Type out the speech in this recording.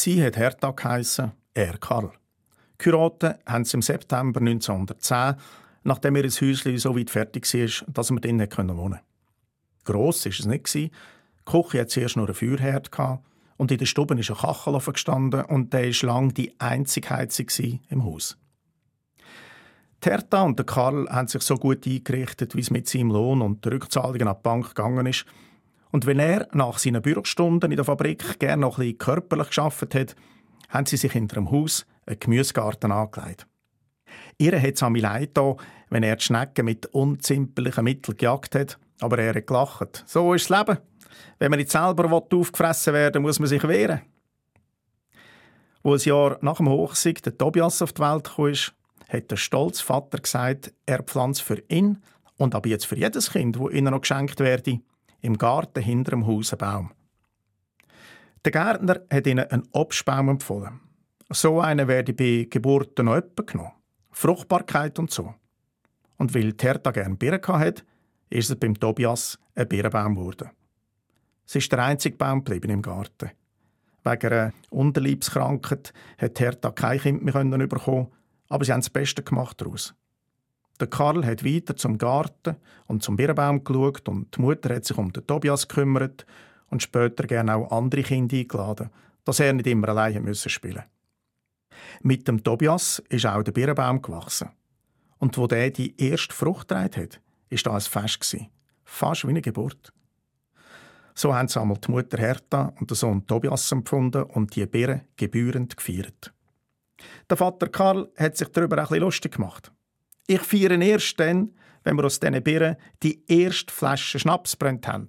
Sie hat Hertha geheissen, er Karl. Geheiratet haben sie im September 1910, nachdem ihr Häuschen so weit fertig war, dass man drinnen wohnen konnte. Gross war es nicht. Die Küche hatte zuerst nur einen Feuerherd und in der Stube ist ein Kachelofen gestanden und der war lange die einzige Heizung im Haus. Terta und Karl haben sich so gut eingerichtet, wie es mit seinem Lohn und der Rückzahlungen an die Bank gegangen ist. Und wenn er nach seinen Bürostunden in der Fabrik gerne noch ein bisschen körperlich geschafft hat, haben sie sich hinter dem Haus einen Gemüsegarten angelegt. Ihr hat es am leid wenn er die Schnecken mit unzimperlichen Mitteln gejagt hat, aber er hat gelacht. So ist das Leben. Wenn man nicht selber aufgefressen werden muss man sich wehren. Wo ein Jahr nach dem Hochsieg der Tobias auf die Welt kam, hat der stolze Vater gesagt, er pflanzt für ihn und aber jetzt für jedes Kind, wo ihnen noch geschenkt werde, im Garten hinter dem Haus einen Baum. Der Gärtner hat ihnen einen Obstbaum empfohlen. So einen werde bei Geburten noch öppe genommen. Fruchtbarkeit und so. Und weil Terta gern Birnen hat, ist es beim Tobias ein Birnbaum geworden. Es ist der einzige Baum geblieben im Garten. Wegen einer Unterleibskrankheit hat Terta kein Kind mehr bekommen, aber sie haben das Beste gemacht. Der Karl hat weiter zum Garten und zum Birnbaum geschaut und die Mutter hat sich um den Tobias gekümmert und später gerne auch andere Kinder eingeladen, dass er nicht immer alleine spielen musste. Mit dem Tobias ist auch der Birnbaum gewachsen. Und wo der die erste Frucht getragen hat, war da ein Fest. Fast wie eine Geburt. So haben sie einmal die Mutter Hertha und der Sohn Tobias empfunden und die Birnen gebührend gefeiert. Der Vater Karl hat sich darüber ein bisschen lustig gemacht. Ich feiere erst dann, wenn wir aus diesen Birnen die erste Flasche Schnaps brennt haben.